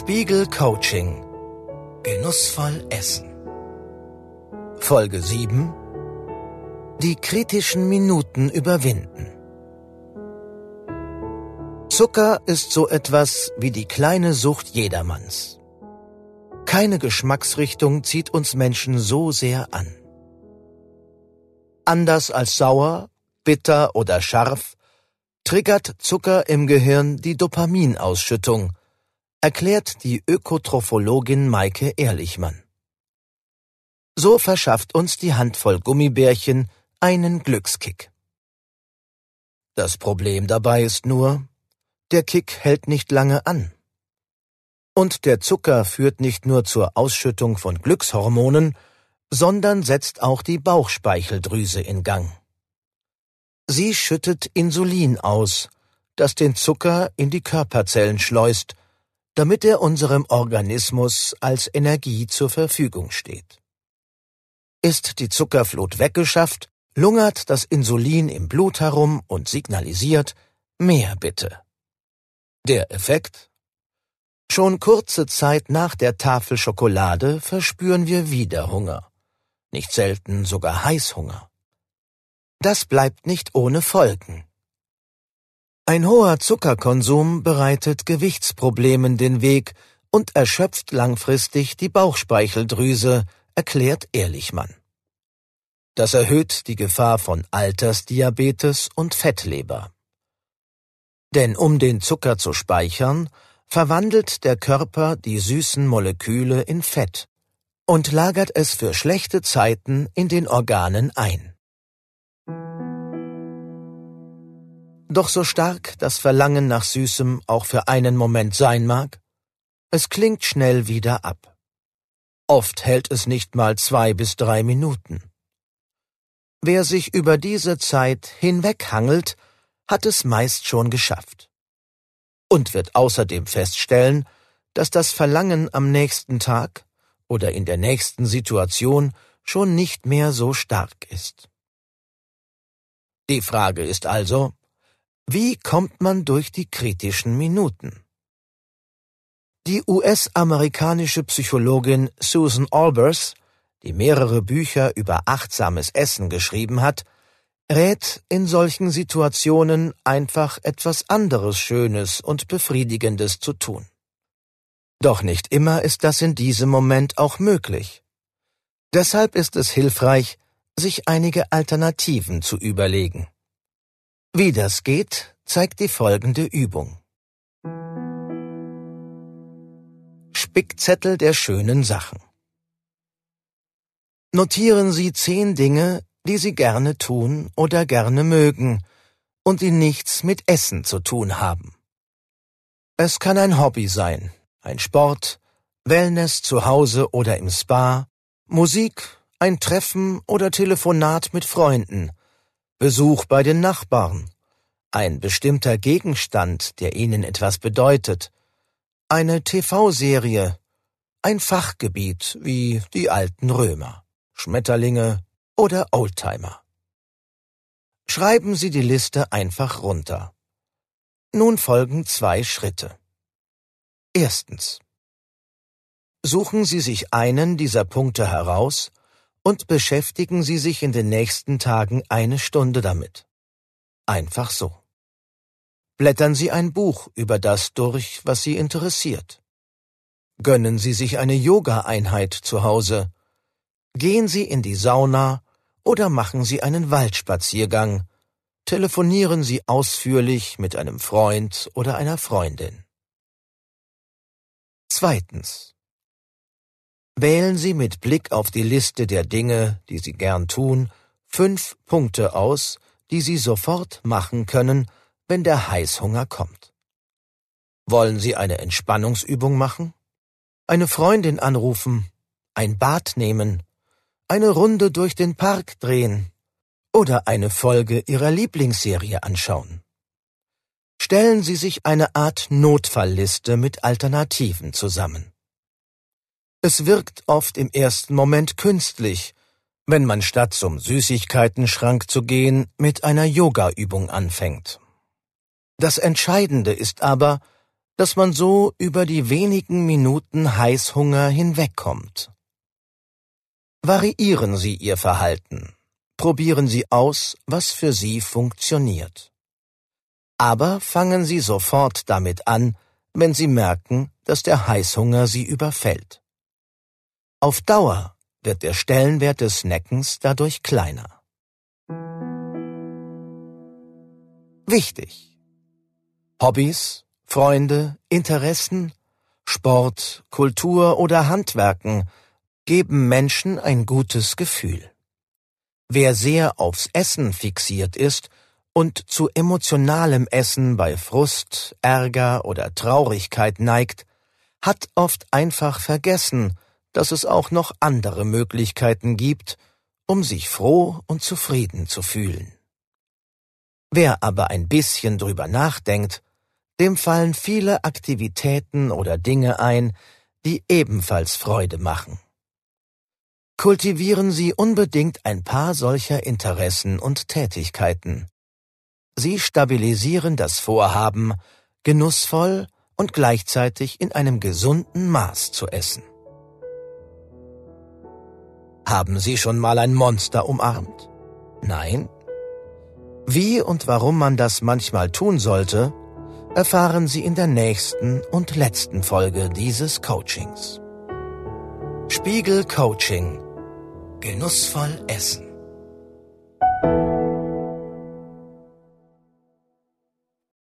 Spiegel Coaching Genussvoll Essen Folge 7 Die kritischen Minuten überwinden Zucker ist so etwas wie die kleine Sucht jedermanns. Keine Geschmacksrichtung zieht uns Menschen so sehr an. Anders als sauer, bitter oder scharf triggert Zucker im Gehirn die Dopaminausschüttung, erklärt die Ökotrophologin Maike Ehrlichmann. So verschafft uns die Handvoll Gummibärchen einen Glückskick. Das Problem dabei ist nur, der Kick hält nicht lange an. Und der Zucker führt nicht nur zur Ausschüttung von Glückshormonen, sondern setzt auch die Bauchspeicheldrüse in Gang. Sie schüttet Insulin aus, das den Zucker in die Körperzellen schleust, damit er unserem Organismus als Energie zur Verfügung steht. Ist die Zuckerflut weggeschafft, lungert das Insulin im Blut herum und signalisiert mehr bitte. Der Effekt? Schon kurze Zeit nach der Tafel Schokolade verspüren wir wieder Hunger, nicht selten sogar Heißhunger. Das bleibt nicht ohne Folgen. Ein hoher Zuckerkonsum bereitet Gewichtsproblemen den Weg und erschöpft langfristig die Bauchspeicheldrüse, erklärt Ehrlichmann. Das erhöht die Gefahr von Altersdiabetes und Fettleber. Denn um den Zucker zu speichern, verwandelt der Körper die süßen Moleküle in Fett und lagert es für schlechte Zeiten in den Organen ein. Doch so stark das Verlangen nach Süßem auch für einen Moment sein mag, es klingt schnell wieder ab. Oft hält es nicht mal zwei bis drei Minuten. Wer sich über diese Zeit hinweghangelt, hat es meist schon geschafft. Und wird außerdem feststellen, dass das Verlangen am nächsten Tag oder in der nächsten Situation schon nicht mehr so stark ist. Die Frage ist also, wie kommt man durch die kritischen Minuten? Die US-amerikanische Psychologin Susan Albers, die mehrere Bücher über achtsames Essen geschrieben hat, rät in solchen Situationen einfach etwas anderes Schönes und Befriedigendes zu tun. Doch nicht immer ist das in diesem Moment auch möglich. Deshalb ist es hilfreich, sich einige Alternativen zu überlegen. Wie das geht, zeigt die folgende Übung. Spickzettel der schönen Sachen. Notieren Sie zehn Dinge, die Sie gerne tun oder gerne mögen und die nichts mit Essen zu tun haben. Es kann ein Hobby sein, ein Sport, Wellness zu Hause oder im Spa, Musik, ein Treffen oder Telefonat mit Freunden, Besuch bei den Nachbarn, ein bestimmter Gegenstand, der Ihnen etwas bedeutet, eine TV-Serie, ein Fachgebiet wie die alten Römer, Schmetterlinge oder Oldtimer. Schreiben Sie die Liste einfach runter. Nun folgen zwei Schritte. Erstens. Suchen Sie sich einen dieser Punkte heraus und beschäftigen Sie sich in den nächsten Tagen eine Stunde damit. Einfach so. Blättern Sie ein Buch über das durch, was Sie interessiert. Gönnen Sie sich eine Yoga-Einheit zu Hause. Gehen Sie in die Sauna oder machen Sie einen Waldspaziergang. Telefonieren Sie ausführlich mit einem Freund oder einer Freundin. Zweitens. Wählen Sie mit Blick auf die Liste der Dinge, die Sie gern tun, fünf Punkte aus, die Sie sofort machen können, wenn der Heißhunger kommt. Wollen Sie eine Entspannungsübung machen? Eine Freundin anrufen, ein Bad nehmen, eine Runde durch den Park drehen oder eine Folge Ihrer Lieblingsserie anschauen. Stellen Sie sich eine Art Notfallliste mit Alternativen zusammen. Es wirkt oft im ersten Moment künstlich, wenn man statt zum Süßigkeitenschrank zu gehen mit einer Yoga-Übung anfängt. Das Entscheidende ist aber, dass man so über die wenigen Minuten Heißhunger hinwegkommt. Variieren Sie Ihr Verhalten. Probieren Sie aus, was für Sie funktioniert. Aber fangen Sie sofort damit an, wenn Sie merken, dass der Heißhunger Sie überfällt. Auf Dauer wird der Stellenwert des Snackens dadurch kleiner. Wichtig. Hobbys, Freunde, Interessen, Sport, Kultur oder Handwerken geben Menschen ein gutes Gefühl. Wer sehr aufs Essen fixiert ist und zu emotionalem Essen bei Frust, Ärger oder Traurigkeit neigt, hat oft einfach vergessen, dass es auch noch andere Möglichkeiten gibt, um sich froh und zufrieden zu fühlen. Wer aber ein bisschen drüber nachdenkt, dem fallen viele Aktivitäten oder Dinge ein, die ebenfalls Freude machen. Kultivieren Sie unbedingt ein paar solcher Interessen und Tätigkeiten. Sie stabilisieren das Vorhaben, genussvoll und gleichzeitig in einem gesunden Maß zu essen. Haben Sie schon mal ein Monster umarmt? Nein? Wie und warum man das manchmal tun sollte, erfahren Sie in der nächsten und letzten Folge dieses Coachings. Spiegel Coaching. Genussvoll essen.